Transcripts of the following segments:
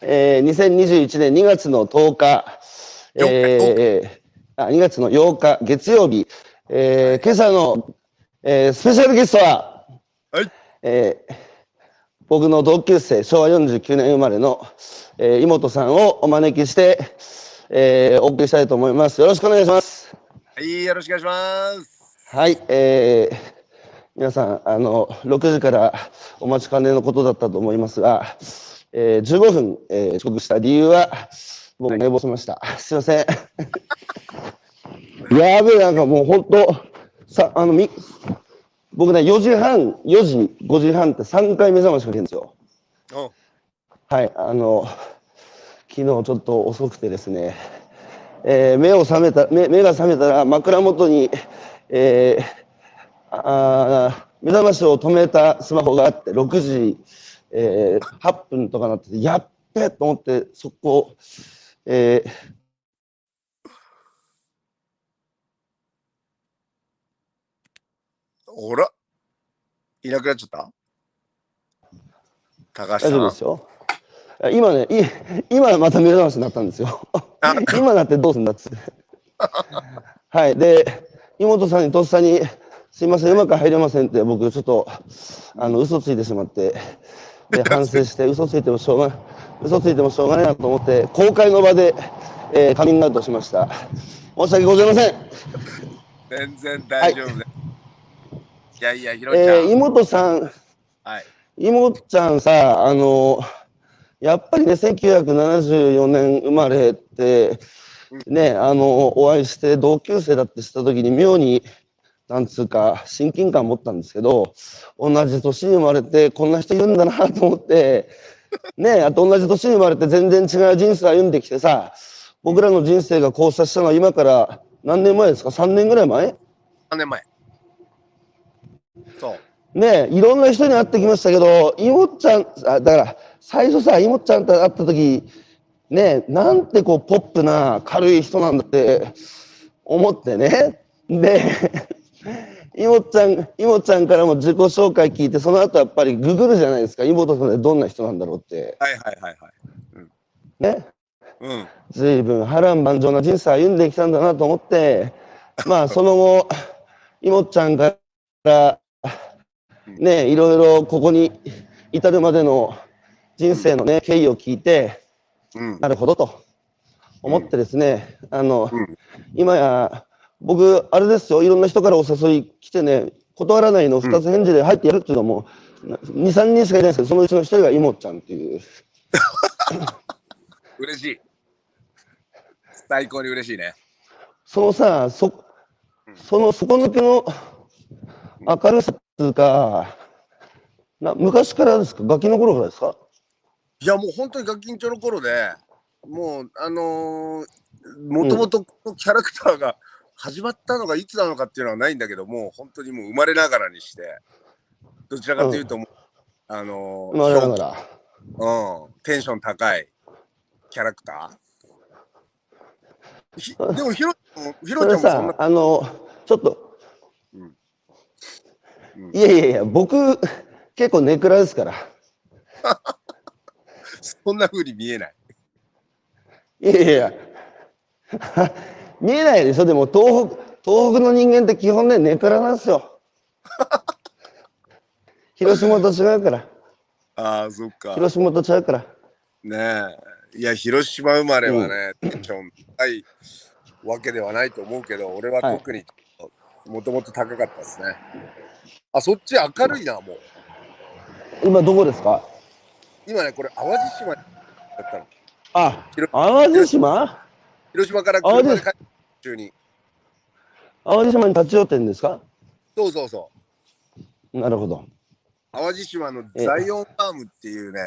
えー、2021年2月の10日、えー、あ2月の8日月曜日、えー、今朝の、えー、スペシャルゲストは、はい。えー、僕の同級生、昭和49年生まれの、えー、妹さんをお招きして、えー、お送りしたいと思います。よろしくお願いします。はい、よろしくお願いします。はい、えー、皆さん、あの、6時からお待ちかねのことだったと思いますが、えー、15分、えー、遅刻した理由は、僕寝坊しました。はい、すいません。やべえ、なんかもう本当、さ、あの、み、僕ね、4時半、4時、5時半って3回目覚ましかけるんですよ。はい、あの、昨日ちょっと遅くてですね、えー、目を覚めた目、目が覚めたら枕元に、えー、あ目覚ましを止めたスマホがあって、6時、えー、8分とかなってて、やっべと思って、速攻、えー、ほら、いなくなっちゃった？高橋さん。大丈夫ですよ。今ね、い今また目覚ましになったんですよ。今なってどうすんだっつって。はい。で、妹さんにとっさに、すいません、うまく入れませんって、僕ちょっと、あの、嘘ついてしまって、で、反省して、嘘ついてもしょうがない、嘘ついてもしょうがないなと思って、公開の場で、えー、カミングアウトしました。申し訳ございません。全然大丈夫です。はい、いやいや、ひろちゃん。えー、妹さん、はい。妹ちゃんさ、あのーやっぱりね、1974年生まれて、ね、あの、お会いして同級生だってした時に妙に、なんつうか、親近感持ったんですけど、同じ年に生まれて、こんな人いるんだなと思って、ね、あと同じ年に生まれて全然違う人生歩んできてさ、僕らの人生が交差したのは今から何年前ですか ?3 年ぐらい前 ?3 年前。そう。ねいろんな人に会ってきましたけど、妹ちゃん、あだから、最初さ、いもちゃんと会った時、ね、なんてこう、ポップな軽い人なんだって思ってね。で、いもちゃん、いもちゃんからも自己紹介聞いて、その後やっぱりググるじゃないですか。妹さんでどんな人なんだろうって。はいはいはいはい。うん、ね。うん。随分波乱万丈な人生歩んできたんだなと思って、まあ その後、いもちゃんから、ね、いろいろここに至るまでの人生のね、経緯を聞いて、うん、なるほどと思ってですね、あの、うん、今や、僕、あれですよ、いろんな人からお誘い来てね、断らないの2つ返事で入ってやるっていうのも、2、3人しかいないんですけど、そのうちの1人がいもちゃんっていう。嬉しい。最高に嬉しいね。そのさ、そ、その底抜けの明るさっていうか、な昔からですか？ガキの頃からですか？いやもう本当にガキンチョの頃でもうあのもともとキャラクターが始まったのがいつなのかっていうのはないんだけどもう本当にもう生まれながらにしてどちらかというと、うん、あの生まれながら、うん、テンション高いキャラクター。でもヒロヒロちゃんもそんなあのちょっと、うん。うん、いやいやいや僕結構ネクラですから。そんな風に見えない。いやいや見えないでしょ？でも東北、東北の人間って基本ね、ネクラなんですよ。広島と違うから。ああ、そっか。広島と違うから。ねえ。いや、広島生まれはね、テンション高いわけではないと思うけど、俺は特にもともと高かったですね。あ、そっち明るいな、もう。今どこですか？今ね、これ、淡路島だったの。あ、淡路島？広島から車で帰中に。淡路島に立ち寄ってんですか？そうそうそう。なるほど。淡路島のザイオンファームっていうね、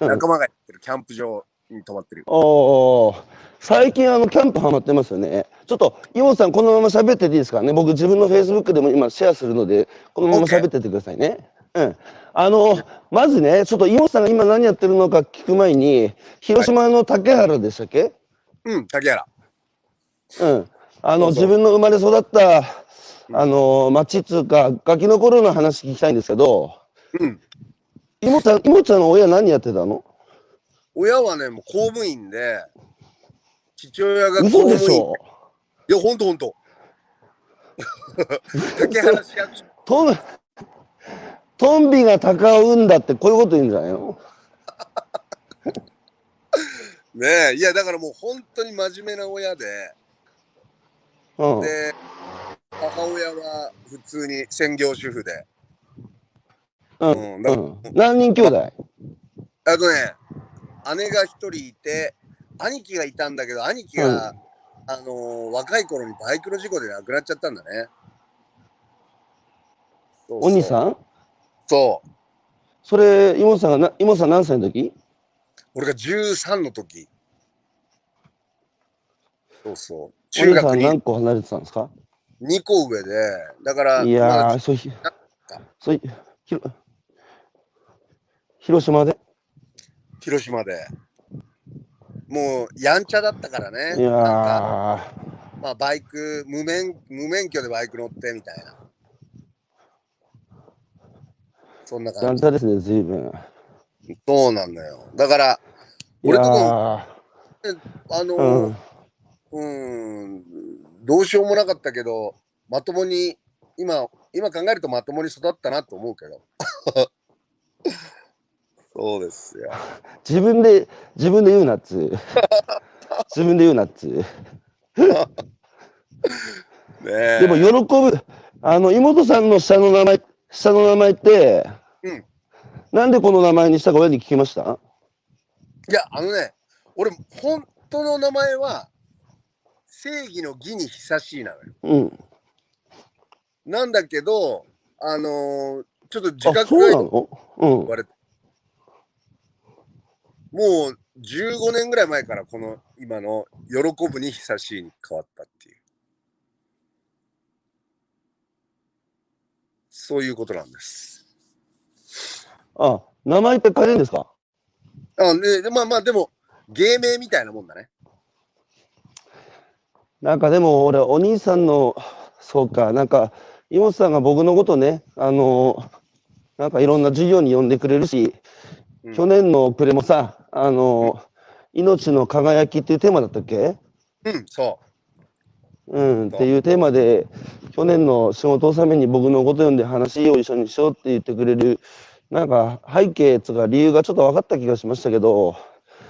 仲間がやってるキャンプ場に泊まってる。おお。最近あのキャンプハマってますよね。ちょっと妹さんこのまま喋ってていいですかね？僕自分のフェイスブックでも今シェアするのでこのまま喋っててくださいね。うん。あの、まずね、ちょっと妹さんが今何やってるのか聞く前に、広島の竹原でしたっけ、うん、竹原。うん。あの、自分の生まれ育った、あの、町っつうか、ガキの頃の話聞きたいんですけど、うん。妹ちゃん、妹ちゃんの親何やってたの？親はね、もう公務員で、父親が公嘘務員。でしょ？いや、ほんとほんと。竹原市役所。トン、トンビが鷹を産んだってこういうこと言うんじゃないの？ねえ、いや、だからもう本当に真面目な親で、うん。で、母親は普通に専業主婦で。うん。うんだうん。何人兄弟？あとね、姉が一人いて、兄貴がいたんだけど、兄貴が、あのー若い頃にバイクの事故で亡くなっちゃったんだね。そうそうお兄さん？そう。それ、妹さんがな、妹さん何歳の時？俺が13の時。そうそう。中学に何個離れてたんですか？2個上で、だから、いやー、そうひ、そうひろ広島で？広島で。もう、やんちゃだったからね。いやまあ、バイク無免、無免許でバイク乗ってみたいな。そんなや感じ。んちゃですね、随分。そうなんだよ。だから、いや俺とこ、ー、あのうん。ー、うん、どうしようもなかったけど、まともに、今、今考えるとまともに育ったなと思うけど。そうですよ。自分で、自分で言うなっつう。自分で言うなっつ でも喜ぶ、あの、妹さんの下の名前、下の名前って、うんなんでこの名前にしたか親に聞きました？いや、あのね、俺、本当の名前は、正義の義に久しいなのよ。うん。なんだけど、あのーちょっと自あ、覚が言。われて、もう15年ぐらい前からこの今の喜ぶに久しいに変わったっていう。そういうことなんです。あ、名前って変えるんですか？あね、でまあまあでも芸名みたいなもんだね。なんかでも俺、お兄さんの、そうか、なんか、妹さんが僕のことね、あの、なんかいろんな授業に呼んでくれるし、うん。去年の暮れもさ、あの、命の輝きっていうテーマだったっけ？うん、そう。ん、っていうテーマで、去年の仕事納めに僕のこと読んで話を一緒にしようって言ってくれる、なんか背景とか理由がちょっと分かった気がしましたけど、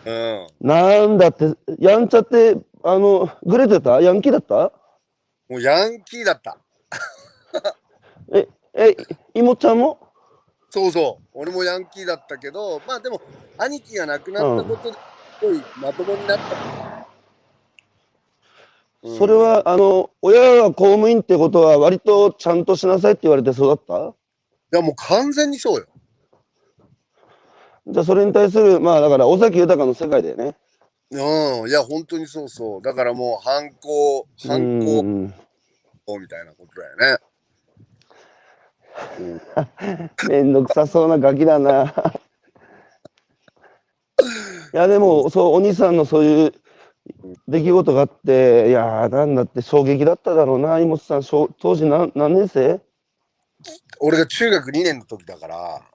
う。うん。なんだって、やんちゃって、あの、グレてた？ヤンキーだった？もうヤンキーだった。え、え、妹ちゃんも？そうそう。俺もヤンキーだったけど、まあでも、兄貴が亡くなったことで、すごいまともになった。うんそれは、あの、親が公務員ってことは割とちゃんとしなさいって言われて育った？いや、もう完全にそうよ。じゃあそれに対する、まあだから尾崎豊の世界だよね。うん。いや、本当にそうそう。だからもう、反抗、反う抗んみたいなことだよね。うんめんどくさそうなガキだな。いやでもそうお兄さんのそういう出来事があっていやーなんだって衝撃だっただろうな妹さん小当時何何年生？俺が中学2年の時だから、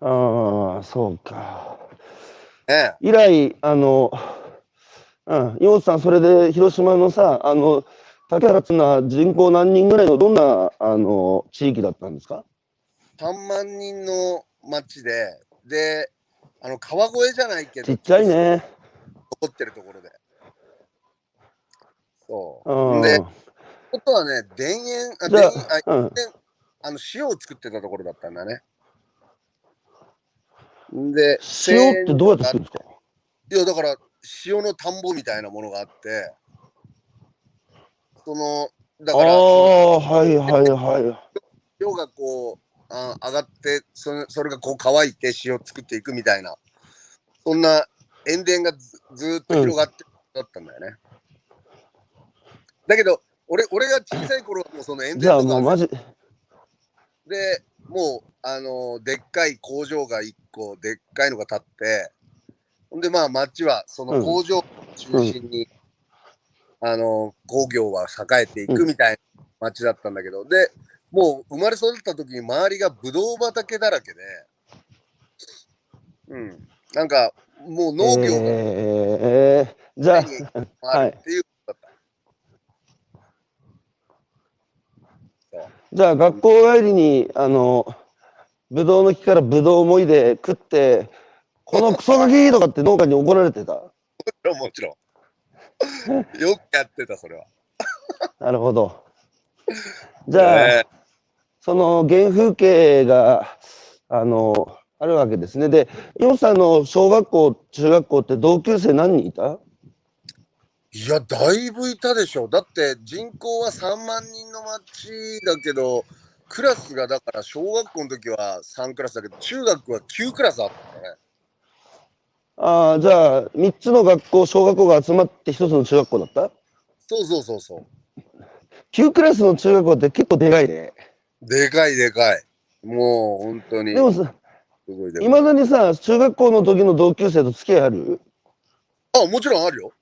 ああそうかね、以来あのうん妹さんそれで広島のさあの竹原っていうのは人口何人ぐらいのどんなあの地域だったんですか？3万人の町で、で、あの、川越じゃないけど、ちっちゃいね。残ってるところで。そうう。んで、ことはね、田園、あ田園あうんあの塩を作ってたところだったんだね。で、塩ってどうやって作るんですか？いや、だから、塩の田んぼみたいなものがあって、その、だあから、そのあはいはいはい。塩がこう、あ上がってそれ、それがこう乾いて塩作っていくみたいな、そんな塩田がずっと広がってだったんだよね。だけど、俺俺が小さい頃はもうその塩じゃあ田とかもうマジ、でもう、あのでっかい工場が1個、でっかいのが建って、ほんでまあ町はその工場を中心に、あの工業は栄えていくみたいな町だったんだけど、で、もう生まれ育った時に周りがブドウ畑だらけで、うん。なんか、もう農業が、えー、じゃあ、はい。っていう。じゃあ、学校帰りに、あの、ぶどうの木からぶどうもいで食って、このクソガキとかって農家に怒られてた もちろん、もちろん。よくやってた、それは。なるほど。じゃあ、ね、その原風景が、あの、あるわけですね。で、ヨさんの小学校、中学校って同級生何人いた？いや、だいぶいたでしょ。だって人口は3万人の町だけど、クラスがだから小学校の時は3クラスだけど、中学は9クラスあったね。ああ、じゃあ、3つの学校、小学校が集まって1つの中学校だった？そうそうそうそう。9クラスの中学校って結構でかいね。でかいでかい。もう本当に。でもさ、いまだにさ、中学校の時の同級生と付き合いある？あ、もちろんあるよ。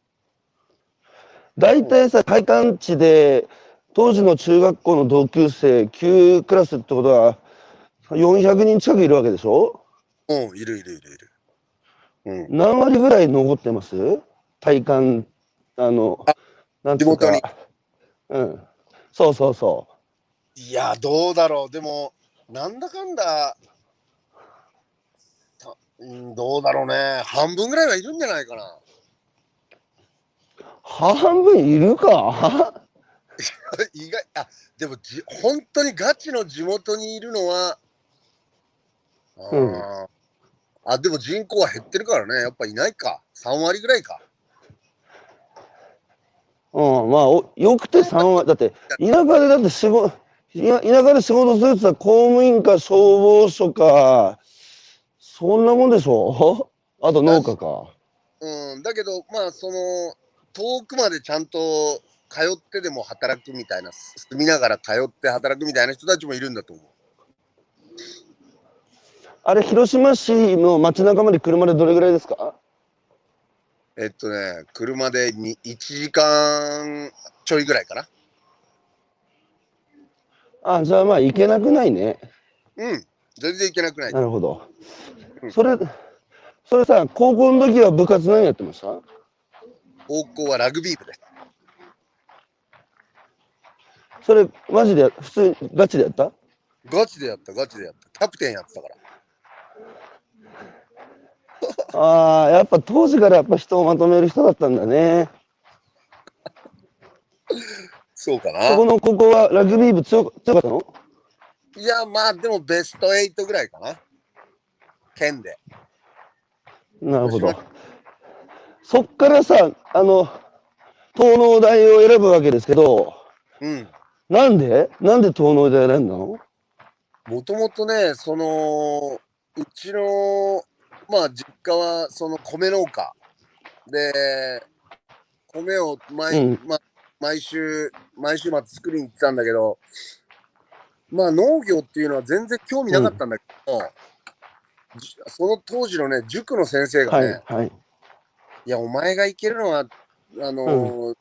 大体さ、会館地で、当時の中学校の同級生9クラスってことは、400人近くいるわけでしょ？うん、いるいるいるいる。うん、何割ぐらい残ってます？体感、あの、あなんていうか。うん。そうそうそう。いや、どうだろう。でも、なんだかんだ、うん、どうだろうね。半分ぐらいはいるんじゃないかな。半分いるか？意外あでもじ本当にガチの地元にいるのはあ、うん、あでも人口は減ってるからね。やっぱいないか。3割ぐらいか。うんまあおよくて3割。だって田舎でだって仕事田舎で仕事するって言ったら公務員か消防署かそんなもんでしょ？あと農家か。うん。だけどまあその遠くまでちゃんと通ってでも働くみたいな、住みながら通って働くみたいな人たちもいるんだと思う。あれ、広島市の街中まで車でどれぐらいですか？えっとね、車でに1時間ちょいぐらいかな。あ、じゃあまあ行けなくないね。うん、全然行けなくない。なるほど。うん、それ、それさ、高校の時は部活何やってました？高校はラグビー部です。それ、マジで、普通、ガチでやった？ガチでやった、ガチでやった。キャプテンやってたから。ああ、やっぱ当時からやっぱ人をまとめる人だったんだね。そうかな。そこのここはラグビー部強強かったの？いや、まあでもベスト8ぐらいかな。県で。なるほど。そっからさ、あの、東農大を選ぶわけですけど、うん。なんで？なんで東農大選んだの？もともとね、その、うちの、まあ、実家は、その米農家。で、米を毎、うん、まあ、毎週、毎週末作りに行ってたんだけど、まあ、農業っていうのは全然興味なかったんだけど、うん、その当時のね、塾の先生がね、はいはい、いや、お前が行けるのは、あのーうん、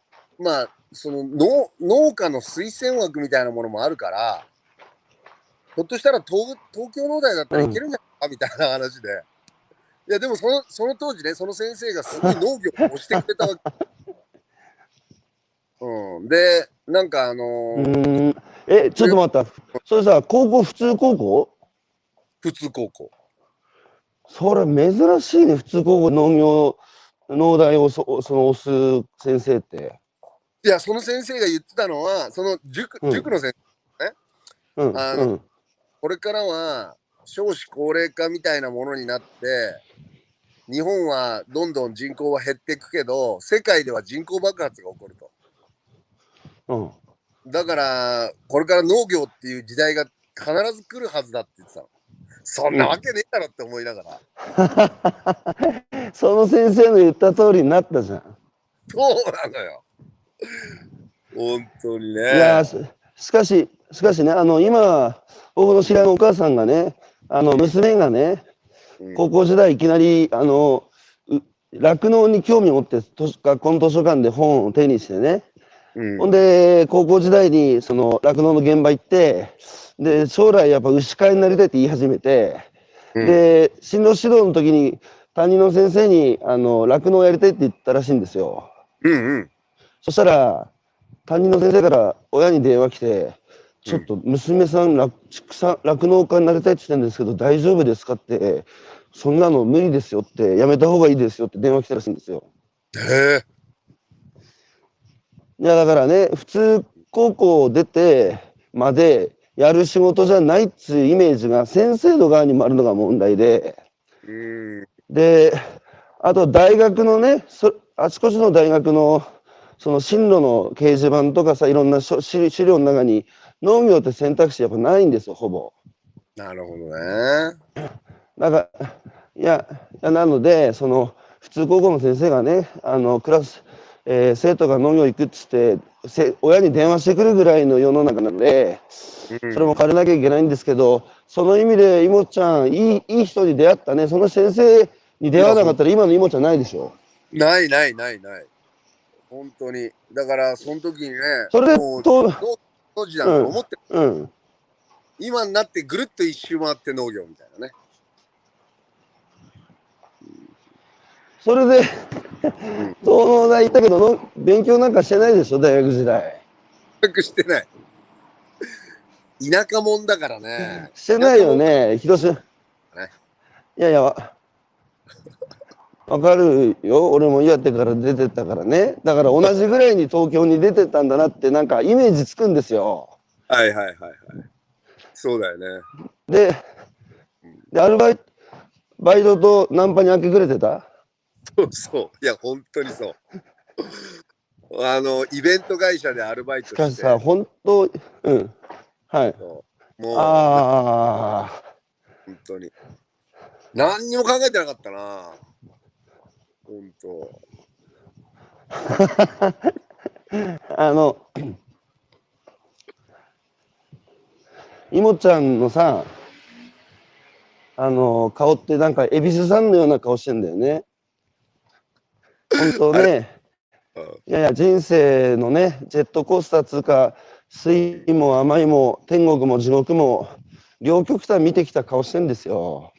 まあ、その農農家の推薦枠みたいなものもあるから、ひょっとしたら東東京農大だったらいけるんじゃないかみたいな話で。いや、でもそのその当時ね、その先生がすごい農業を押してくれたわけ。うん、で、なんかあのー、え、ちょっと待った。それさ、高校、普通高校？普通高校。それ珍しいね、普通高校農業、農大をそその押す先生って。いや、その先生が言ってたのは、その塾,、塾の先生ね、うん、あの、うん、これからは少子高齢化みたいなものになって、日本はどんどん人口は減っていくけど、世界では人口爆発が起こると。うん、だから、これから農業っていう時代が必ず来るはずだって言ってたの。そんなわけねえだろって思いながら。その先生の言った通りになったじゃん。そうなのよ。本当にね。いやしかし、しかしね、あの、今、僕の知り合いのお母さんがね、あの、娘がね、高校時代いきなり、あの、酪農に興味を持って学校の図書館で本を手にしてね、うん、ほんで高校時代にその酪農の現場行ってで将来やっぱ牛飼いになりたいって言い始めて、うん、で進路指導の時に担任の先生にあの酪農やりたいって言ったらしいんですよ。うんうん。そしたら担任の先生から親に電話来て「ちょっと娘さん酪酪農家になりたいって言ってるんですけど大丈夫ですか?」って「そんなの無理ですよ」って「やめた方がいいですよ」って電話来たらしいんですよ。へえ。いやだからね普通高校出てまでやる仕事じゃないっつうイメージが先生の側にもあるのが問題で。うん。であと大学のねそあちこちの大学のその進路の掲示板とかさいろんな書資資料の中に農業って選択肢やっぱないんですよほぼ。なるほどね。だからいやいやなのでその普通高校の先生がねあのクラス、えー生徒が農業行くっつってせ親に電話してくるぐらいの世の中なのでうんそれも変えなきゃいけないんですけどその意味でいもちゃんいいいい人に出会ったねその先生に出会わなかったら今のいもちゃんないでしょ。ないないないない。本当に。だから、その時にね、それで当時だと思って、うん。今になってぐるっと一周回って農業みたいなね。それで東農大行ったけどの勉強なんかしてないでしょ？大学時代。全くしてない。田舎もんだからね。してないよね。広島。ね。いやいやわわかるよ俺も岩手から出てったからねだから同じぐらいに東京に出てったんだなってなんかイメージつくんですよはいはいはいはい。そうだよね。ででアルバイトバイトとナンパに明け暮れてた？そうそう。いや、本当にそう。あの、イベント会社でアルバイトしかしして、さ本当うんはいもう、ああ本当に。何にも考えてなかったな。本当。あの、いもちゃんのさ、あの、顔ってなんか、恵比寿さんのような顔してんだよね。本当ね、うんいやいや、人生のね、ジェットコースターつうか、酸いも甘いも、天国も地獄も、両極端見てきた顔してんですよ。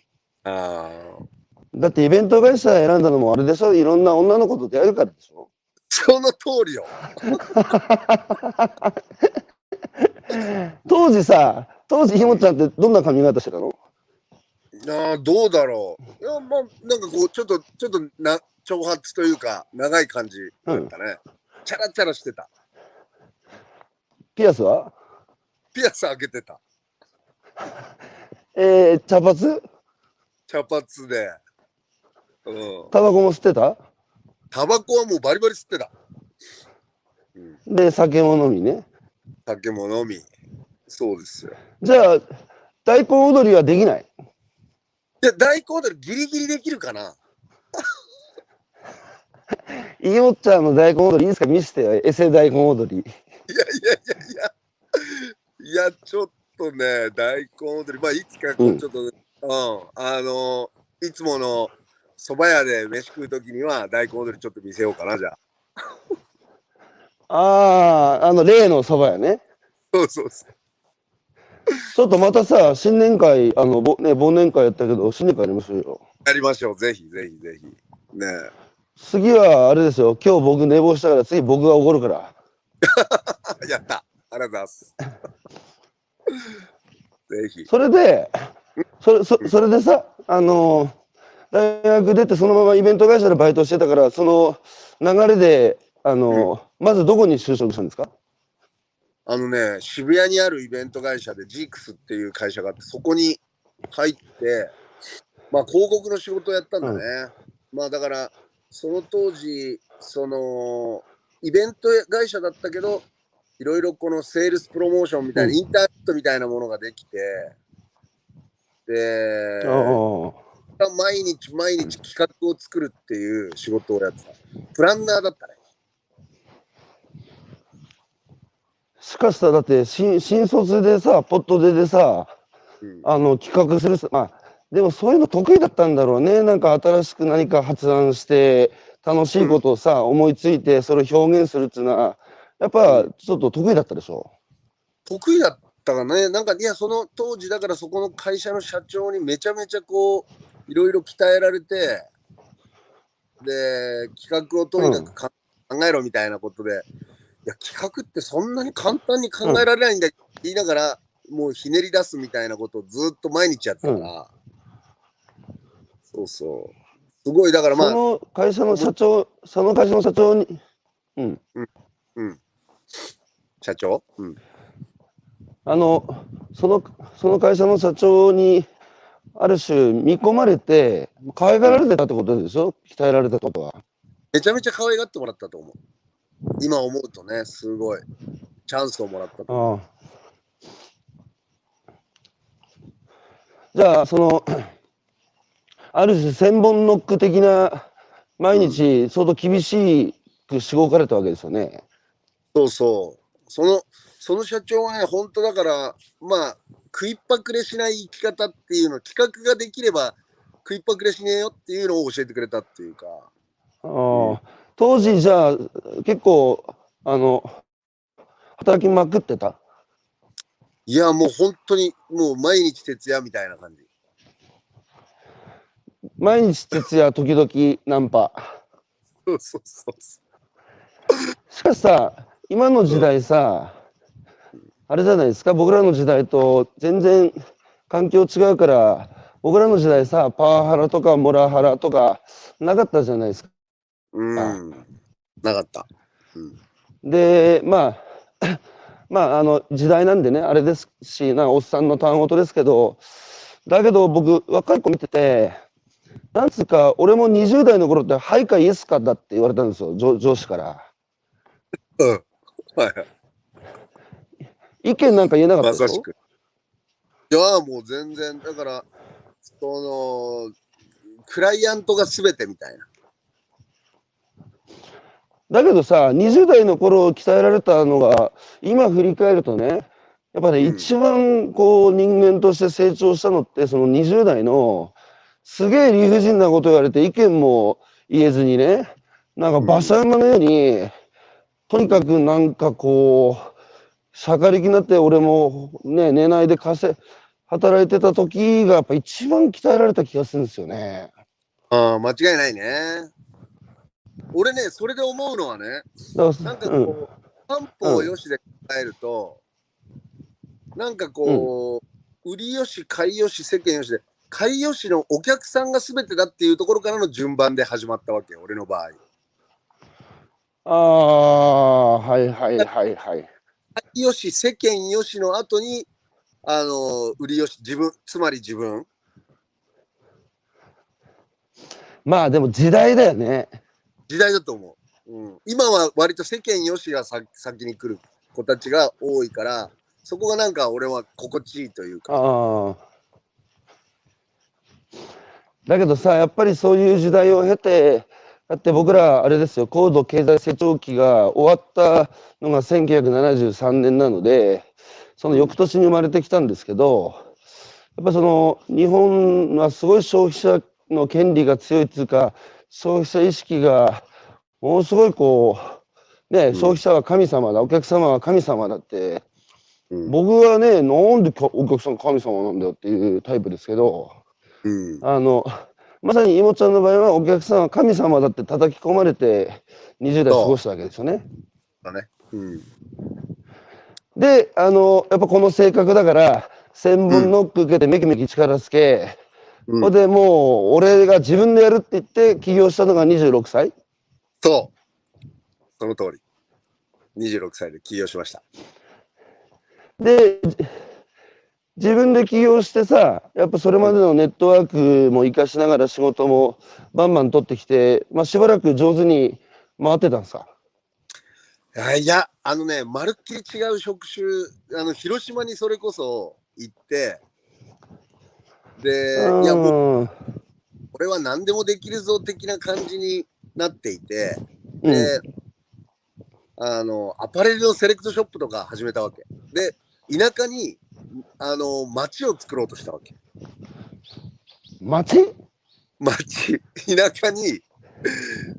ああ。だってイベント会社選んだのもあれでしょ？いろんな女の子と出会えるからでしょ？その通りよ。当時さ、当時ひもちゃんってどんな髪型してたの？ああ、どうだろう。いや、まあ、なんかこう、ちょっと、ちょっとな、長髪というか、長い感じだったね。チャラチャラしてた。ピアスは？ピアス開けてた。えー、茶髪？茶髪で。うん。タバコも吸ってた？タバコはもうバリバリ吸ってた。うん。で、酒も飲みね。酒も飲み。そうですよ。じゃあ、大根踊りはできない？いや、大根踊りギリギリできるかないもっちゃんの大根踊りいいですか？見せてよ。エセ大根踊り。いやいやいやいや。いや、ちょっとね、大根踊り。まあ、いつかこううんちょっと、うん、あのいつもの蕎麦屋で飯食うときには大根踊りちょっと見せようかな、じゃあ。ああ、あの、例のそばやね。そうそうそう。ちょっとまたさ、新年会、あの、ぼね、忘年会やったけど、新年会やりましょうよ。やりましょう。ぜひぜひぜひ。ね次は、あれですよ。今日僕寝坊したから、次僕がおごるから。え。やった。ありがとうございます。ぜひ。それで、それ、そそれでさ、あの大学出てそのままイベント会社でバイトしてたから、その流れで、あのまずどこに就職したんですか？あのね、渋谷にあるイベント会社でジークスっていう会社があって、そこに入って、まあ広告の仕事をやったんだね。まあだから、その当時、その、イベント会社だったけど、いろいろこのセールスプロモーションみたいな、うん。インターネットみたいなものができて、で、ああ毎日毎日企画を作るっていう仕事をやってた。プランナーだったね。しかしさ、だって新新卒でさ、ポットででさ、うんあの企画するさ、まあ、でもそういうの得意だったんだろうね。なんか新しく何か発案して、楽しいことをさ、思いついて、それを表現するっていうのは、やっぱちょっと得意だったでしょ？得意だったかね、なんかいや、その当時だからそこの会社の社長にめちゃめちゃこう、いろいろ鍛えられて、で、企画をとにかく考えろみたいなことで、いや、企画ってそんなに簡単に考えられないんだって言いながら、もうひねり出すみたいなことをずっと毎日やってたから、そうそう。すごい、だからまあ。その会社の社長、その会社の社長に、うん。うん。うん。社長？うん。あの、その、その会社の社長に、ある種見込まれて、可愛がられてたってことでしょ？鍛えられたことは。めちゃめちゃ可愛がってもらったと思う。今思うとね、すごい。チャンスをもらったと。じゃあ、その、ある種千本ノック的な、毎日相当厳しくしごかれたわけですよね。そうそう。その、その社長はね、本当だから、まあ、食いっぱくれしない生き方っていうの、企画ができれば食いっぱくれしねえよっていうのを教えてくれたっていうか。ああ、当時じゃあ、結構、あの、働きまくってた？いや、もう本当に、もう毎日徹夜みたいな感じ。毎日徹夜、時々ナンパ。そうそうそうしかしさ、今の時代さ、あれじゃないですか、僕らの時代と全然環境違うから、僕らの時代さ、パワハラとかモラハラとかなかったじゃないですか。うん、なかった。うん、で、まあ、まあ、あの時代なんでね、あれですし、なおっさんの単音ですけど、だけど僕、若い子見てて、なんつうか、俺も20代の頃って、はいかイエスかだって言われたんですよ、上上司から。うん。はい。意見なんか言えなかったまさしく。いや、もう全然、だから、その、クライアントが全てみたいな。だけどさ、20代の頃鍛えられたのが、今振り返るとね、やっぱね、うん、一番こう人間として成長したのって、その20代の、すげえ理不尽なこと言われて意見も言えずにね、なんか馬車馬のように、うん、とにかくなんかこう、社会的になって俺もね、寝ないで稼働いてた時がやっぱ一番鍛えられた気がするんですよね。ああ、間違いないね。俺ね、それで思うのはね、なんかこう、うん、漢方よしで考えると、うん、なんかこう、うん、売りよし、買いよし、世間よしで、買いよしのお客さんが全てだっていうところからの順番で始まったわけよ、俺の場合。ああ、はいはいはいはい。よし、世間よしの後に、あの、売りよし、自分、つまり自分。まあでも時代だよね。時代だと思う。うん、今は割と世間よしが先に来る子たちが多いから、そこがなんか俺は心地いいというか。ああ。だけどさ、やっぱりそういう時代を経て、だって僕ら、あれですよ、高度経済成長期が終わったのが1973年なので、その翌年に生まれてきたんですけど、やっぱその日本はすごい消費者の権利が強いっていうか、消費者意識がものすごいこう、ね、消費者は神様だ、お客様は神様だって、僕はね、なんでお客さん神様なんだよっていうタイプですけど、あの、まさに妹ちゃんの場合はお客さんは神様だって叩き込まれて20代過ごしたわけですよね。だね。うん、で、あの、やっぱこの性格だから、千本ノック受けてめきめき力つけ、うん、ほ、でもう俺が自分でやるって言って起業したのが26歳そう。その通り。26歳で起業しました。で、自分で起業してさ、やっぱそれまでのネットワークも活かしながら仕事もバンバン取ってきて、まあ、しばらく上手に回ってたんですか？いや、あのね、まるっきり違う職種、あの広島にそれこそ行って、で、いやもう、俺は何でもできるぞ的な感じになっていて、で、うん、あの、アパレルのセレクトショップとか始めたわけ。で、田舎にあの町を作ろうとしたわけ。町町、田舎に、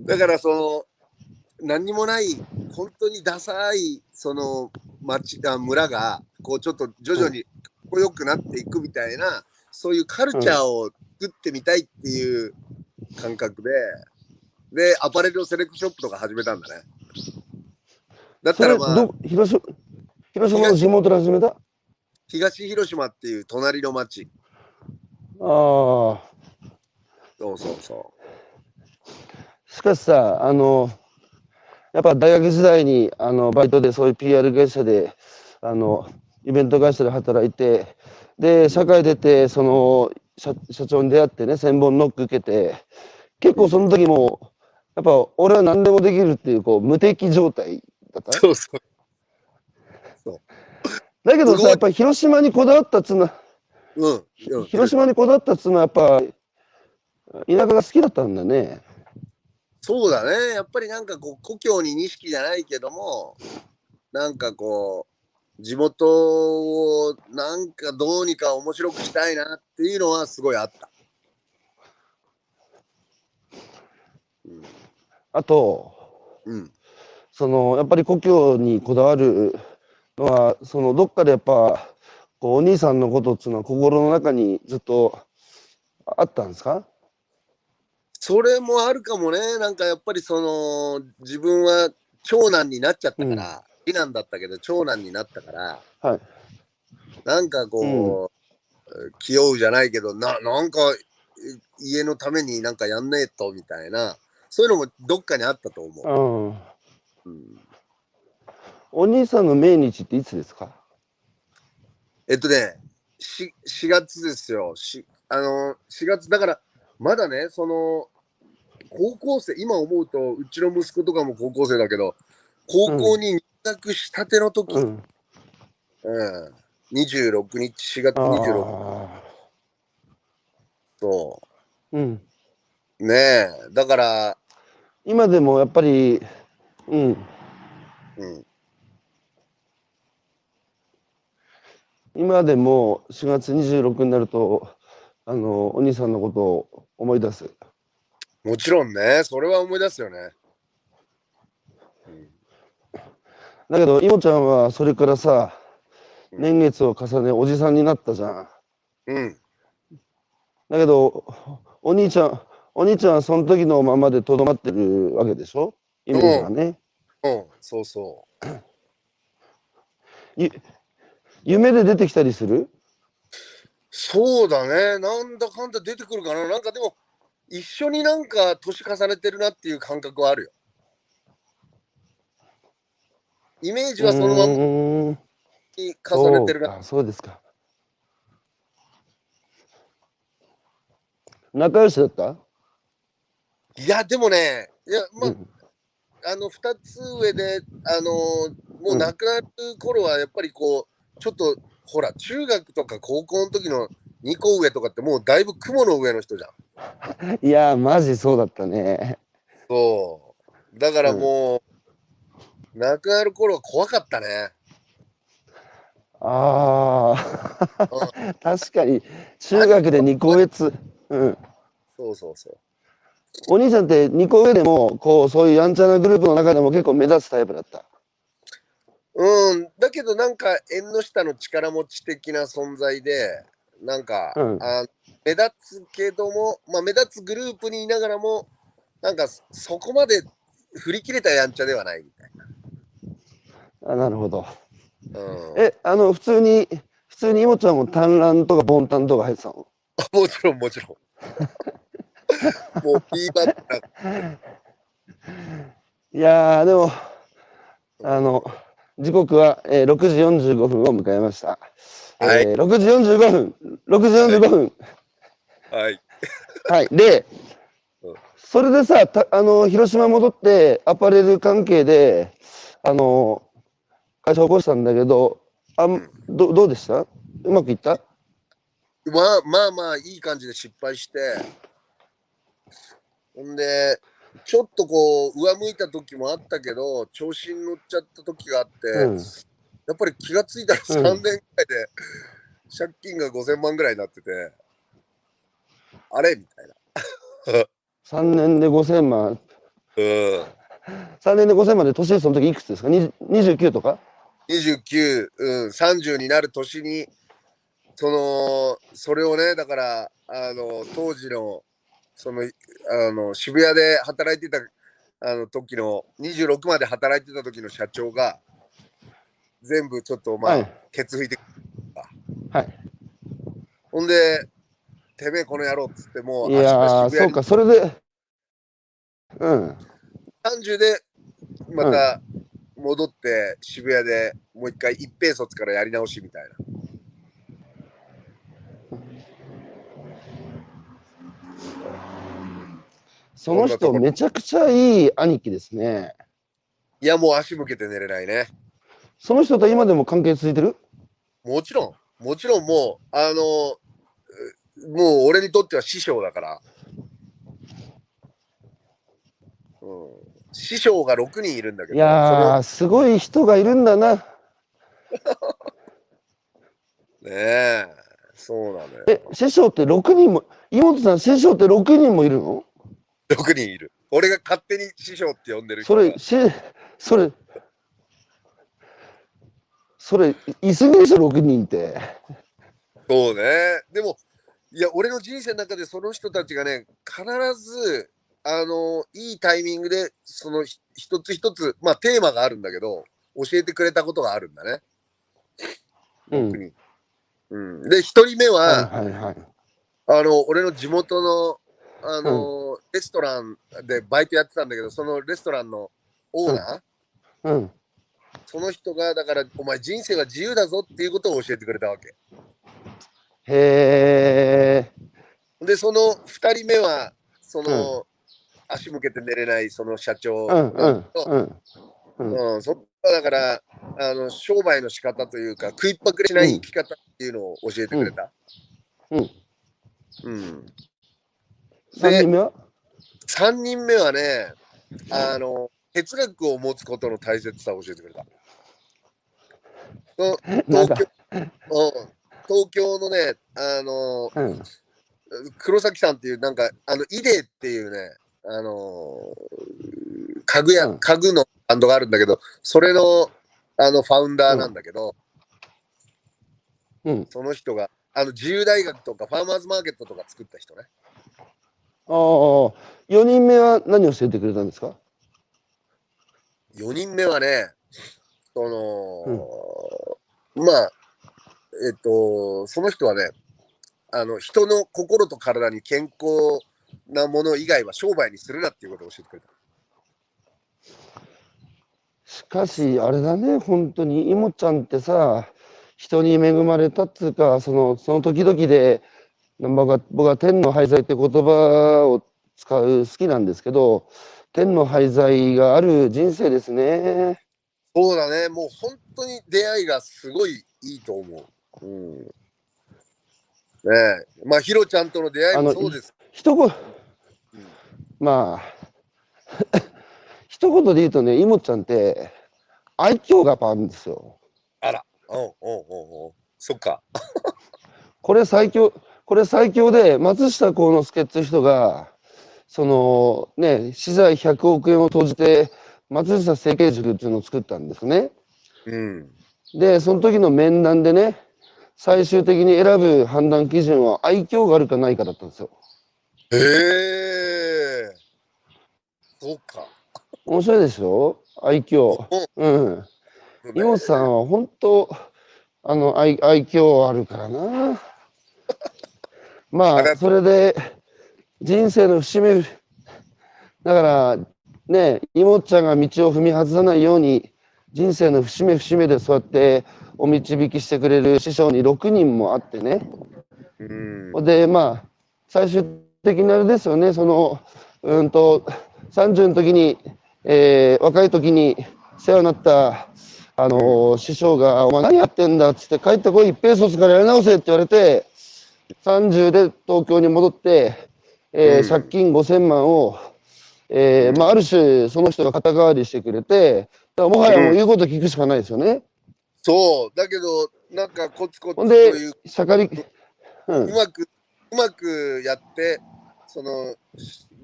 だからその、何にもない、本当にダサい、その町あ村が、こうちょっと徐々にかっこよくなっていくみたいな、そういうカルチャーを作ってみたいっていう感覚で、で、アパレルのセレクトショップとか始めたんだね。だったらまあ、広島広島の地元で始めた？東広島っていう隣の町。ああ。そうそうそう。しかしさ、あの、やっぱ大学時代にあのバイトでそういう PR 会社で、あの、イベント会社で働いて、で、社会出て、その社、社長に出会ってね、1000本ノック受けて、結構その時も、やっぱ俺は何でもできるっていう、こう、無敵状態だった。そう。そうだけどさ、やっぱり広島にこだわったっつうのは、うん、広島にこだわったっつうのは、やっぱ、田舎が好きだったんだね。そうだね。やっぱりなんかこう、故郷に錦じゃないけども、なんかこう、地元をなんかどうにか面白くしたいなっていうのはすごいあった。うん、あと、うん、そのやっぱり故郷にこだわるのはそのどっかでやっぱこうお兄さんのことっていうのは心の中にずっとあったんですか？それもあるかもね。なんかやっぱりその自分は長男になっちゃったから、次、男だったけど長男になったから、はい、なんかこう、うん、気負うじゃないけどな、なんか家のためになんかやんねえとみたいな、そういうのもどっかにあったと思う。うん、お兄さんの命日っていつですか？えっとね、4, 4月ですよ。しあの4月だからまだね、その高校生、今思うと、うちの息子とかも高校生だけど、高校に入学したての時、うん、うん、26日、4月26日。そう。うん。ねえ、だから。今でもやっぱり、うん。うん。今でも4月26になると、あの、お兄さんのことを思い出す。もちろんね、それは思い出すよね。だけど、いもちゃんはそれからさ、年月を重ね、おじさんになったじゃん。うん。だけど、お兄ちゃん、お兄ちゃんはその時のままでとどまってるわけでしょ？イメージがね。うん、うん、そうそう。ゆ夢で出てきたりする？そうだね。なんだかんだ出てくるかな。なんかでも、一緒になんか年重ねてるなっていう感覚はあるよ。イメージはそのままに重ねてるな。そうですか。仲良しだった？いや、でもね、いや、まあ、うん、あの、二つ上で、あのもう亡くなる頃は、やっぱりこう、ちょっと、ほら、中学とか高校の時の2個上とかってもうだいぶ雲の上の人じゃん。いやマジそうだったね。そう。だからもう、うん、亡くなる頃は怖かったね。ああ、うん、確かに中学で2個上つ、うん。そうそうそう。お兄さんって2個上でもこうそういうやんちゃなグループの中でも結構目立つタイプだった？うん、だけどなんか縁の下の力持ち的な存在で、なんか、うん、あ目立つけども、まあ、目立つグループにいながらも、なんかそこまで振り切れたやんちゃではないみたいな。あなるほど。うん、え、あの、普通に、普通にいもちゃんも単乱とかボンタンとか入ってたの？もちろん、もちろん。もうピーバッ いやー、でも、あの、時刻は、えー、6時45分を迎えました。はい、えー、6時45分、6時45分。はい。はい。で、それでさ、たあの、広島戻ってアパレル関係で、あの、会社起こしたんだけど、あどどうでした？うまくいった？まあまあまあ、いい感じで失敗して、ほんで、ちょっとこう、上向いた時もあったけど、調子に乗っちゃった時があって、うんやっぱり気がついたら3年ぐらいで、借金が5000万ぐらいになってて、あれみたいな。3年で5000万。うん。3年で5000万で年その時いくつですか ?29 とか ?29、うん、30になる年に、その、それをね、だから、あの、当時の、そのあの渋谷で働いてたあの時の26まで働いてた時の社長が全部ちょっとまあ、はい、ケツ拭いてはい。ほんでてめえこの野郎っつってもういやそうかそれでうん。30でまた戻って渋谷でもう一回一平卒からやり直しみたいな。その人めちゃくちゃいい兄貴ですね。いやもう足向けて寝れないね。その人と今でも関係続いてる？もちろん、もちろんもう、あの、もう俺にとっては師匠だから。うん、師匠が6人いるんだけど。いやすごい人がいるんだな。ねえ、そうなのよ。え、師匠って6人も、妹さん、師匠って6人もいるの？?6 人いる。俺が勝手に師匠って呼んでるそれ、しそれ、それ、いすぎでしょ、6人って。そうね。でも、いや、俺の人生の中でその人たちがね、必ず、あの、いいタイミングで、その一つ一つ、まあテーマがあるんだけど、教えてくれたことがあるんだね。うん。うん、で、一人目は、はいはいはい、あの、俺の地元の、あの、うん、レストランでバイトやってたんだけど、そのレストランのオーナー、うん、その人が、だから、お前人生は自由だぞっていうことを教えてくれたわけ。へえ。で、その二人目は、その、足向けて寝れないその社長うんうんうんうん、そっだからあの商売の仕方というか食いっぱくれしない生き方っていうのを教えてくれた。うん。うん。3人目は？?3 人目はね、あの、哲学を持つことの大切さを教えてくれた。東京、うん、東京のね、あの、うん、黒崎さんっていう、なんか、あの、イデっていうね、あのー、家具屋、家具のバンドがあるんだけど、それの、あの、ファウンダーなんだけど、うん、その人が、あの、自由大学とか、ファーマーズマーケットとか作った人ね。ああ、4人目は何を教えてくれたんですか ?4 人目はね、その、うん、まあ、えっと、その人はね、あの、人の心と体に健康なもの以外は商売にするなっていうことを教えてくれた。しかし、あれだね、本当に、いもちゃんってさ、人に恵まれたっつうか、そのその時々で、僕は僕は天の廃材って言葉を使う好きなんですけど、天の廃材がある人生ですね。そうだね、もう本当に出会いがすごいいいと思う。うん、ねえ、まあ、ひろちゃんとの出会いもそうです。一言、まあ、一言で言うとね、いもちゃんって愛嬌があるんですよ。あら、おうおうおうそっか。これ最強、これ最強で、松下幸之助っていう人が、そのね、資材100億円を投じて、松下整形塾っていうのを作ったんですね。うん、で、その時の面談でね、最終的に選ぶ判断基準は愛嬌があるかないかだったんですよ。へえー、そうか。面白いでしょ？愛嬌。うん。妹さんは本当、あの愛、愛嬌あるからな。まあ、それで、人生の節目、だから、ね、妹ちゃんが道を踏み外さないように、人生の節目節目でそうやってお導きしてくれる師匠に6人もあってね。うん、で、まあ、最終的なあれですよね、その、うんと、30の時に、えー、若い時に世話になった、あのー、師匠が、お前何やってんだっつって、帰ってこい、一平卒からやり直せって言われて、30で東京に戻って、えー、うん、借金5000万を、えー、まあ、ある種、その人が肩代わりしてくれて、もはやもう言うこと聞くしかないですよね。うん、そう、だけど、なんかコツコツという。で、しゃかり、うん、うまく、うまくやって、その、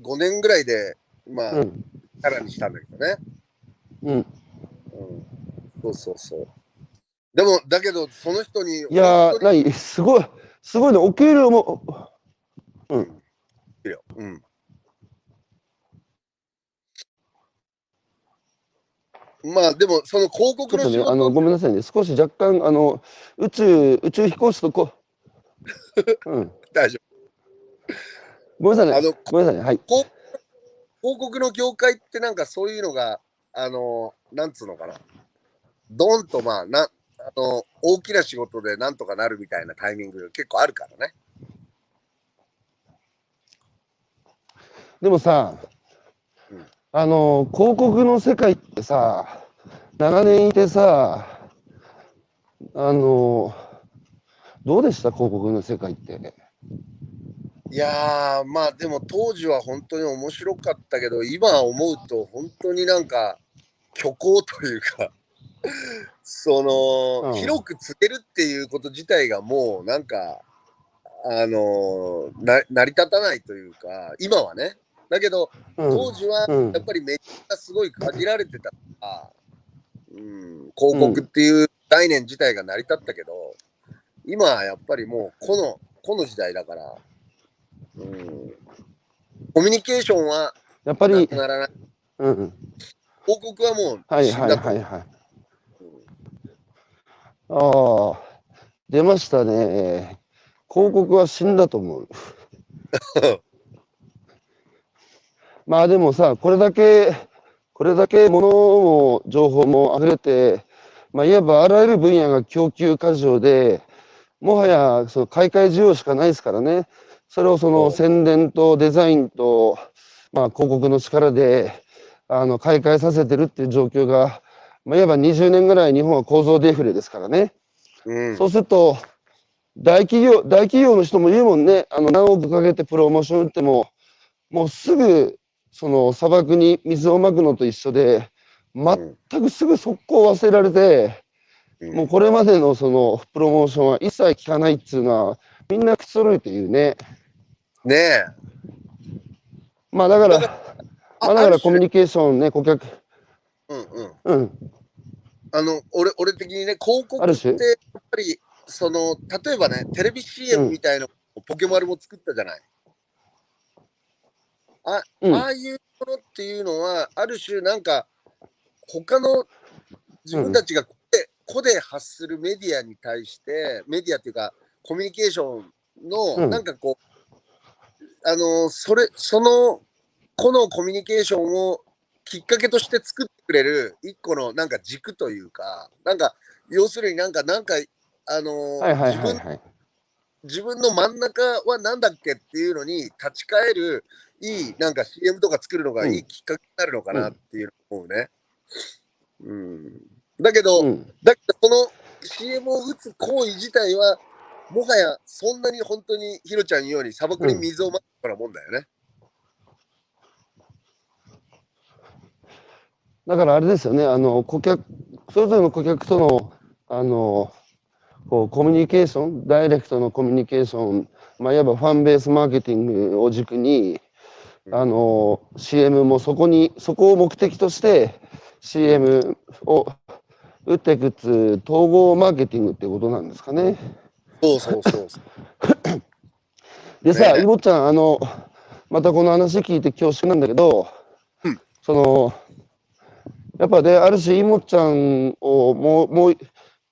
5年ぐらいで、まあ、うん、キャラにしたんだけどね。うん。うん。そうそうそう。でも、だけど、その人に。いやー、なに、すごい、すごいね、お給料も、うん。てるよ。うん。まあでもその広告の仕事、ね、あのごめんなさいね。少し若干あの宇宙宇宙飛行士とこう、うん、大丈夫。ごめんなさいね。あのごめんなさい。ねはい。広告の業界ってなんかそういうのがあのなんつうのかな。ドンとまあなあの大きな仕事でなんとかなるみたいなタイミング結構あるからね。でもさ、うん、あの広告の世界ってさ長年いてさあのどうでした？広告の世界って。いやまあでも当時は本当に面白かったけど今思うと本当になんか虚構というかその、うん、広く釣れるっていうこと自体がもうなんかあのな成り立たないというか今はね。だけど、うん、当時はやっぱりめっちゃすごい限られてたから、うん、広告っていう概念自体が成り立ったけど、今はやっぱりもうこのこの時代だから、うん、コミュニケーションはやっぱりなくならない。うん、広告はもうはいはいはいはい。ああ、出ましたね。広告は死んだと思う。まあでもさ、これだけ、これだけ物も情報も溢れて、まあ、いわばあらゆる分野が供給過剰で、もはやその買い替え需要しかないですからね。それをその宣伝とデザインと、まあ、広告の力であの買い替えさせてるっていう状況が、まあ、いわば20年ぐらい日本は構造デフレですからね。うん、そうすると大企業大企業の人も言うもんねあの何億かけてプロモーション打ってももうすぐその砂漠に水をまくのと一緒で全くすぐ速攻忘れられて、うん、もうこれまでのそのプロモーションは一切効かないっつうのはみんな口揃えて言うね。ねえ。まあだから、まあだからコミュニケーションね、顧客。うんうん。うん。あの、俺、俺的にね、広告ってやっぱり、その、例えばね、テレビ CM みたいな、ポケマルも作ったじゃない？あ,、ああいうものっていうのは、ある種なんか、他の自分たちが個で発するメディアに対して、メディアっていうか、コミュニケーションの、なんかこう、あの、それ、その、このコミュニケーションをきっかけとして作ってくれる一個のなんか軸というか、なんか、要するになんか、なんか、あの、自分、自分の真ん中は何だっけっていうのに立ち返るいいなんか CM とか作るのがいいきっかけになるのかなっていう思うね。うん。だけど、うん、だけどこの CM を打つ行為自体は、もはやそんなに本当にひろちゃん言うように砂漠に水をまくからもんだよね。だからあれですよね、あの顧客それぞれの顧客とのあのこうコミュニケーション、ダイレクトのコミュニケーション、まあ、いわばファンベースマーケティングを軸に、あの CM もそこにそこを目的として CM を打っていくつ統合マーケティングってことなんですかね。そうそうそう でさ、ね、いもちゃんあのまたこの話聞いて恐縮なんだけど、うん、そのやっぱねある種いもちゃんをもうもう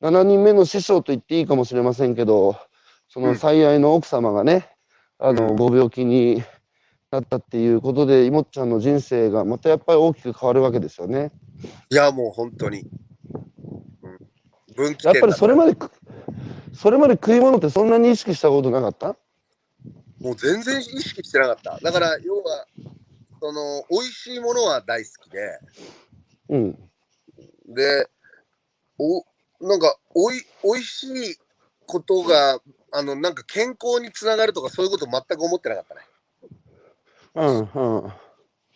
7人目の師匠と言っていいかもしれませんけどその最愛の奥様がね、うん、あのご病気になったっていうことで、いもっちゃんの人生がまたやっぱり大きく変わるわけですよね。いや、もう本当に。うん、やっぱりそれまで、それまで食い物ってそんなに意識したことなかった？もう全然意識してなかった。だから、要は、その、美味しいものは大好きで、うん。で、お、なんか、おい、美味しいことが、あの、なんか健康につながるとかそういうこと全く思ってなかったね。うんうん。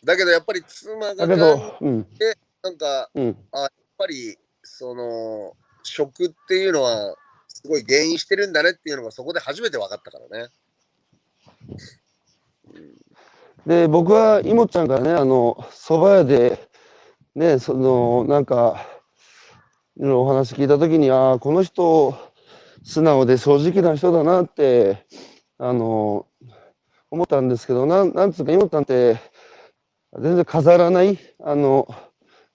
だけどやっぱり妻ががうん、で、なんか、うん、あやっぱりその食っていうのはすごい原因してるんだねっていうのがそこで初めて分かったからね。で僕はいもちゃんからねあの蕎麦屋でねそのなんかお話聞いた時にああこの人素直で正直な人だなってあの思ったんですけど、なん、なんつうか、妹さんって、全然飾らない、あの、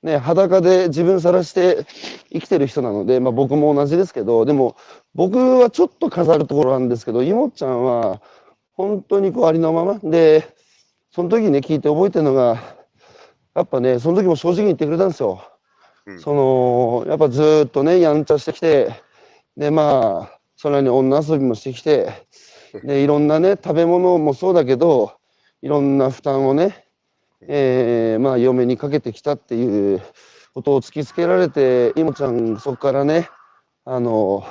ね、裸で自分さらして生きてる人なので、まあ僕も同じですけど、でも僕はちょっと飾るところなんですけど、妹ちゃんは本当にこうありのまま。で、その時ね、聞いて覚えてるのが、やっぱね、その時も正直に言ってくれたんですよ。うん、その、やっぱずっとね、やんちゃしてきて、で、まあ、それに女遊びもしてきて、で、いろんなね、食べ物もそうだけど、いろんな負担をね、えー、まあ、嫁にかけてきたっていうことを突きつけられて、いもちゃん、そこからね、あの、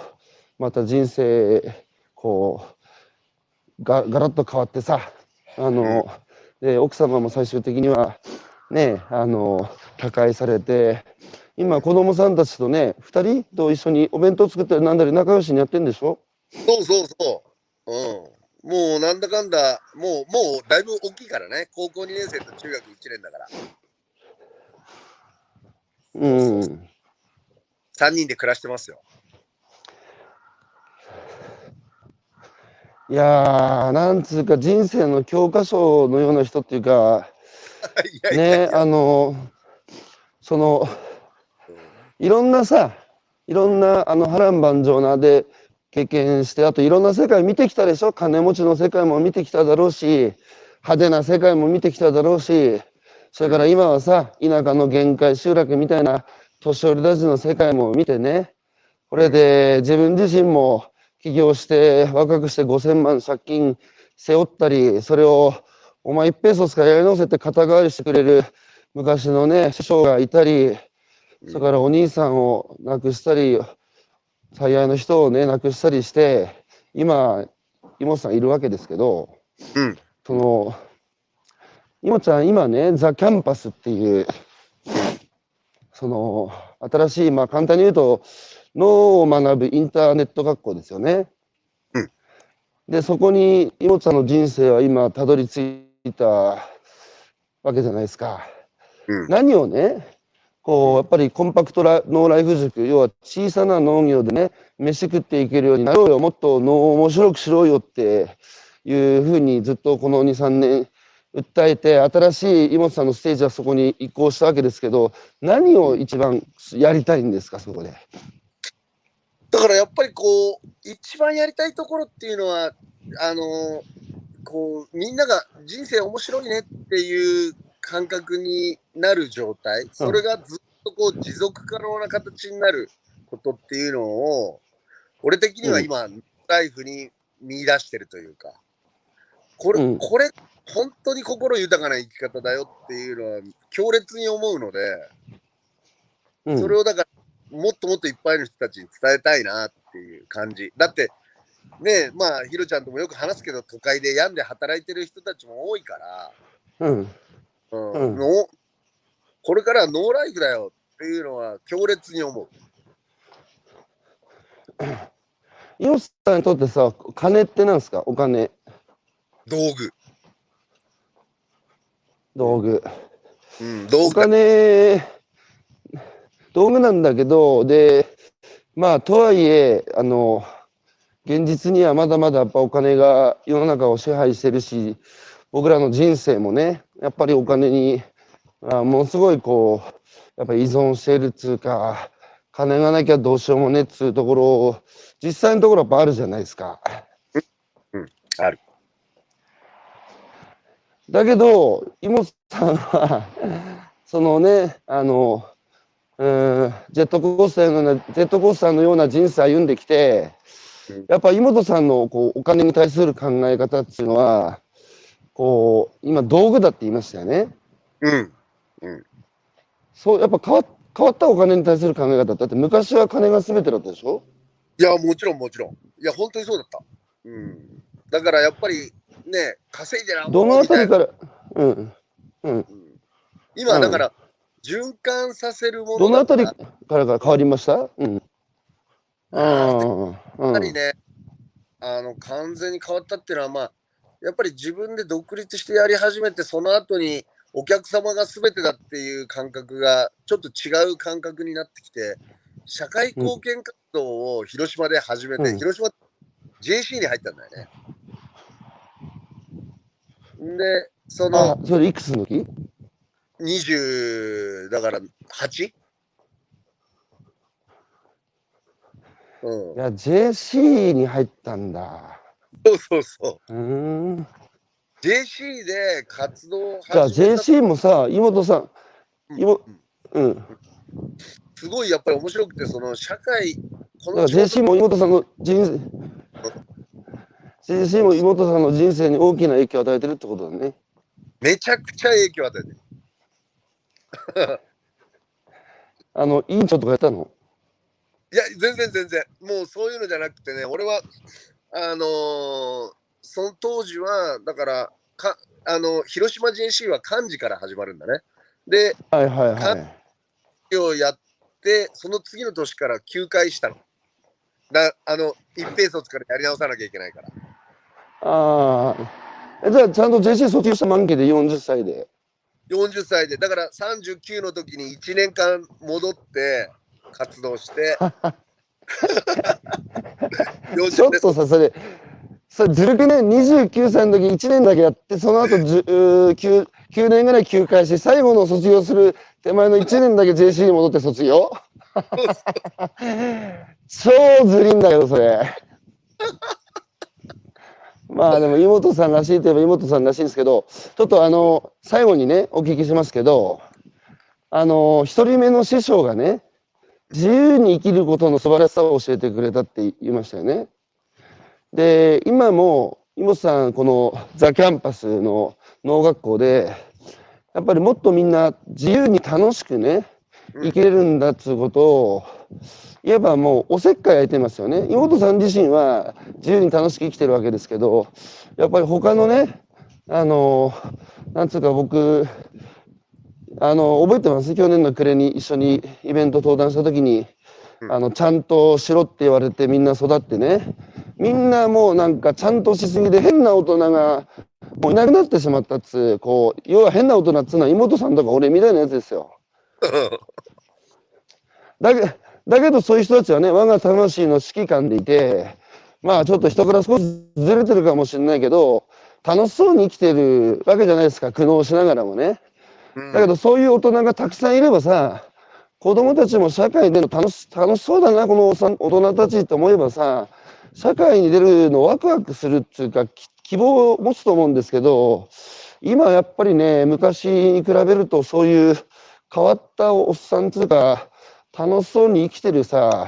また人生、こう、が、ガラッと変わってさ、あの、で、奥様も最終的には、ね、あの、他界されて、今、子供さんたちとね、二人と一緒にお弁当作ったりなんだり仲良しにやってんでしょ？そうそうそう。うん。もうなんだかんだ、もう、もうだいぶ大きいからね。高校2年生と中学1年だから。うん。3人で暮らしてますよ。いやー、なんつうか人生の教科書のような人っていうか、ね、あの、その、いろんなさ、いろんなあの波乱万丈なで、経験して、あといろんな世界見てきたでしょ？金持ちの世界も見てきただろうし、派手な世界も見てきただろうし、それから今はさ、田舎の限界集落みたいな年寄りたちの世界も見てね、これで自分自身も起業して若くして5000万借金背負ったり、それをお前一ペーソスからやり直せて肩代わりしてくれる昔のね、師匠がいたり、それからお兄さんを亡くしたり、最愛の人をね亡くしたりして今妹さんいるわけですけど、うん、その妹ちゃん今ねザ・キャンパスっていうその新しいまあ簡単に言うと脳を学ぶインターネット学校ですよね。うん、でそこに妹さんの人生は今たどり着いたわけじゃないですか。うん、何をねこう、やっぱりコンパクトラノーライフ塾、要は小さな農業でね、飯食っていけるようになろうよ、もっと農を面白くしろよっていうふうにずっとこの2、3年訴えて、新しい妹さんのステージはそこに移行したわけですけど、何を一番やりたいんですか、そこで？だからやっぱりこう、一番やりたいところっていうのは、あのこう、みんなが人生面白いねっていう感覚になる状態、それがずっとこう持続可能な形になることっていうのを、俺的には今、うん、ライフに見出してるというか、これ、うん、これ、本当に心豊かな生き方だよっていうのは強烈に思うので、うん、それをだから、もっともっといっぱいの人たちに伝えたいなっていう感じ。だって、ねまあ、ひろちゃんともよく話すけど、都会で病んで働いてる人たちも多いから、うん、うん、のこれからはノーライフだよっていうのは強烈に思う。ヨシさんにとってさ、金ってなんですか？お金。道具。道具。うん、道具。お金、道具なんだけど、で、まあ、とはいえ、あの、現実にはまだまだやっぱお金が世の中を支配してるし、僕らの人生もね、やっぱりお金に、あものすごいこう、やっぱり依存しているっつうか、金がなきゃどうしようもねっつうところ、実際のところやっぱあるじゃないですか。うん、ある。だけど、妹さんは、そのね、あの、うん、ジェットコースターのような、ジェットコースターのような人生歩んできて、やっぱ妹さんのこうお金に対する考え方っていうのは、こう、今道具だって言いましたよね。うん。うん。そう、やっぱ変わ変わったお金に対する考え方だって昔は金が全てだったでしょ？いや、もちろんもちろん。いや、本当にそうだった。うん。だからやっぱりね、稼いでなどのあたりから、うん。うん。今、だから、循環させるものどのあたりからが変わりました？うん。やっぱりね、あの、完全に変わったっていうのは、まあ、やっぱり自分で独立してやり始めて、その後にお客様が全てだっていう感覚がちょっと違う感覚になってきて、社会貢献活動を広島で始めて、うん、広島 JC に入ったんだよね。で、その。あ、それいくつの時 ?20、だから 8? うん、いや、JC に入ったんだ。そうそうそう。うん。JC で活動じゃあ JC もさ、妹さん、妹、うん、うん。すごいやっぱり面白くて、その社会、この JC も妹さんの人生、JC も妹さんの人生に大きな影響を与えてるってことだね。めちゃくちゃ影響を与えてる。あの、委員長とかやったの？いや、全然全然。もうそういうのじゃなくてね、俺は、あのー、その当時は、だから、かあの広島 JC は漢字から始まるんだね。で、はいはいはい、漢字をやって、その次の年から9回したの。だあの一平卒からやり直さなきゃいけないから。ああ。じゃあ、ちゃんと JC 卒業した満期で40歳で。40歳で、だから39の時に1年間戻って、活動して。ちょっとさ、それ、それずるくね、29歳の時1年だけやって、その後 9, 9年ぐらい休会し、最後の卒業する手前の1年だけ JC に戻って卒業超ずりんだけど、それ。まあでも妹さんらしいといえば妹さんらしいんですけど、ちょっとあの、最後にね、お聞きしますけど、あの、一人目の師匠がね、自由に生きることの素晴らしさを教えてくれたって言いましたよね。で、今も、妹さん、このザ・キャンパスの農学校で、やっぱりもっとみんな自由に楽しくね、生きれるんだっつうことを、いわばもうおせっかい焼いてますよね。妹さん自身は自由に楽しく生きてるわけですけど、やっぱり他のね、あの、なんつうか僕、あの、覚えてます？去年の暮れに一緒にイベント登壇した時に、あの、ちゃんとしろって言われてみんな育ってね、みんなもうなんかちゃんとしすぎで変な大人がもういなくなってしまったっつこう、要は変な大人っつうのは妹さんとか俺みたいなやつですよ。だけだけどそういう人たちはね、我が魂の指揮官でいて、まあちょっと人から少しずれてるかもしれないけど、楽しそうに生きてるわけじゃないですか、苦悩しながらもね。だけどそういう大人がたくさんいればさ、子供たちも社会での楽し楽しそうだな、このおさ大人たちって思えばさ、社会に出るのワクワクするっていうか、希望を持つと思うんですけど、今やっぱりね、昔に比べるとそういう変わったおっさんっていうか、楽しそうに生きてるさ、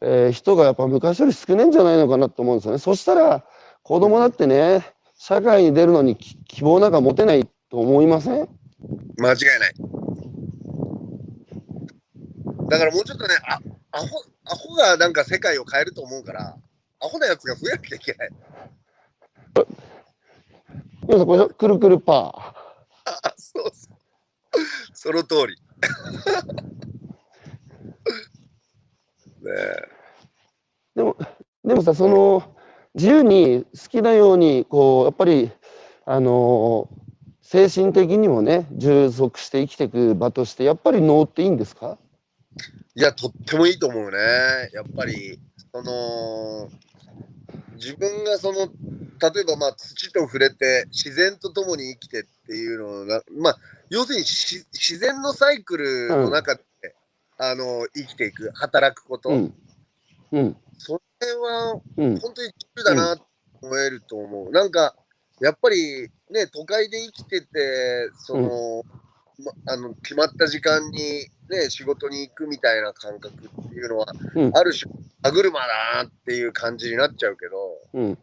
えー、人がやっぱ昔より少ないんじゃないのかなと思うんですよね。そしたら子供だってね、社会に出るのに希望なんか持てないと思いません？間違いない。だからもうちょっとね、あアホアホがなんか世界を変えると思うから、アホなやつが増えなきゃいけない。皆さん、これ、くるくるパー。あ、そうそう。その通り。ねでも、でもさ、その、自由に好きなように、こう、やっぱり、あのー精神的にもね充足して生きていく場としてやっぱり能っていいんですか？いやとってもいいと思うね。やっぱりその自分がその例えばまあ土と触れて自然と共に生きてっていうのがまあ要するに自然のサイクルの中で、うん、あの生きていく働くこと、うん。うん、それは本当に自由だなと思えると思う、なんかやっぱりね、都会で生きてて、その、うん、ま、あの決まった時間に、ね、仕事に行くみたいな感覚っていうのは、うん、ある種、歯車だなっていう感じになっちゃうけど、うん、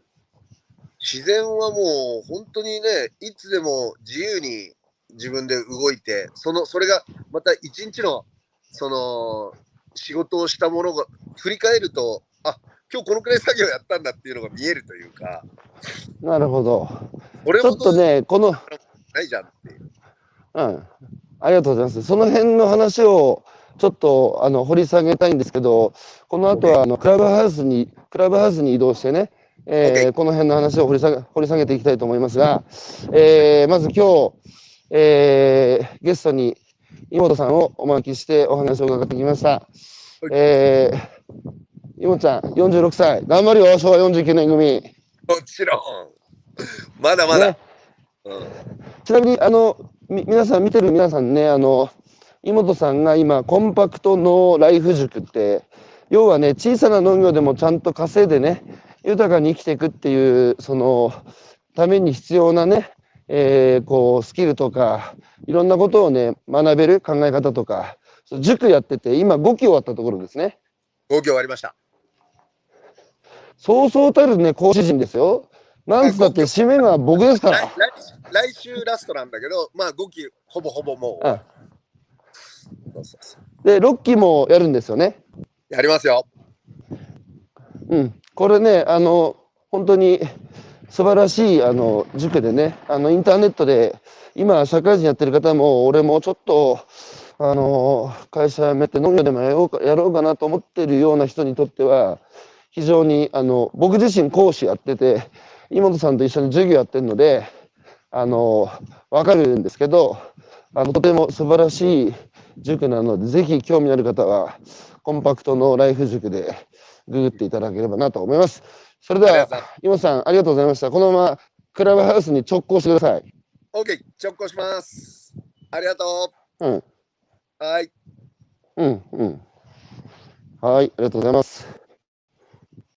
自然はもう本当にね、いつでも自由に自分で動いて、そのそれがまた一日のその仕事をしたものが振り返ると、あ今日このくらい作業やったんだっていうのが見えるというか。なるほど。俺ちょっとね、この。ないじゃんっていう。うん。ありがとうございます。その辺の話をちょっとあの掘り下げたいんですけど、この後はあのクラブハウスに、クラブハウスに移動してね、えー、この辺の話を掘り下げ掘り下げていきたいと思いますが、えー、まず今日、えー、ゲストに妹さんをお招きしてお話を伺ってきました。えーいもちゃん、46歳。頑張るよ、昭和49年組。もちろん。まだまだ。ね、うん、ちなみに、あの、み皆さん、見てる皆さんね、あの、井本さんが今、コンパクトのライフ塾って、要はね、小さな農業でもちゃんと稼いでね、豊かに生きていくっていう、その、ために必要なね、えー、こう、スキルとか、いろんなことをね、学べる考え方とか、塾やってて、今5期終わったところですね。5期終わりました。そうそうたるね、講師陣ですよ。なんつったって締めが僕ですから。来週ラストなんだけど、まあ5期ほぼほぼもう。で、6期もやるんですよね。やりますよ。うん。これね、あの、本当に素晴らしいあの塾でね、あのインターネットで、今、社会人やってる方も、俺もちょっと、あの会社辞めて農業でもやろうかやろうかなと思ってるような人にとっては、非常にあの僕自身講師やってて、井本さんと一緒に授業やってるので、あの分かるんですけど、あのとても素晴らしい塾なので、ぜひ興味のある方は、コンパクトのライフ塾でググっていただければなと思います。それでは、井本さん、ありがとうございました。このままクラブハウスに直行してください。OK、直行します。ありがとう。うん。はい。うん、うん。はい、ありがとうございます。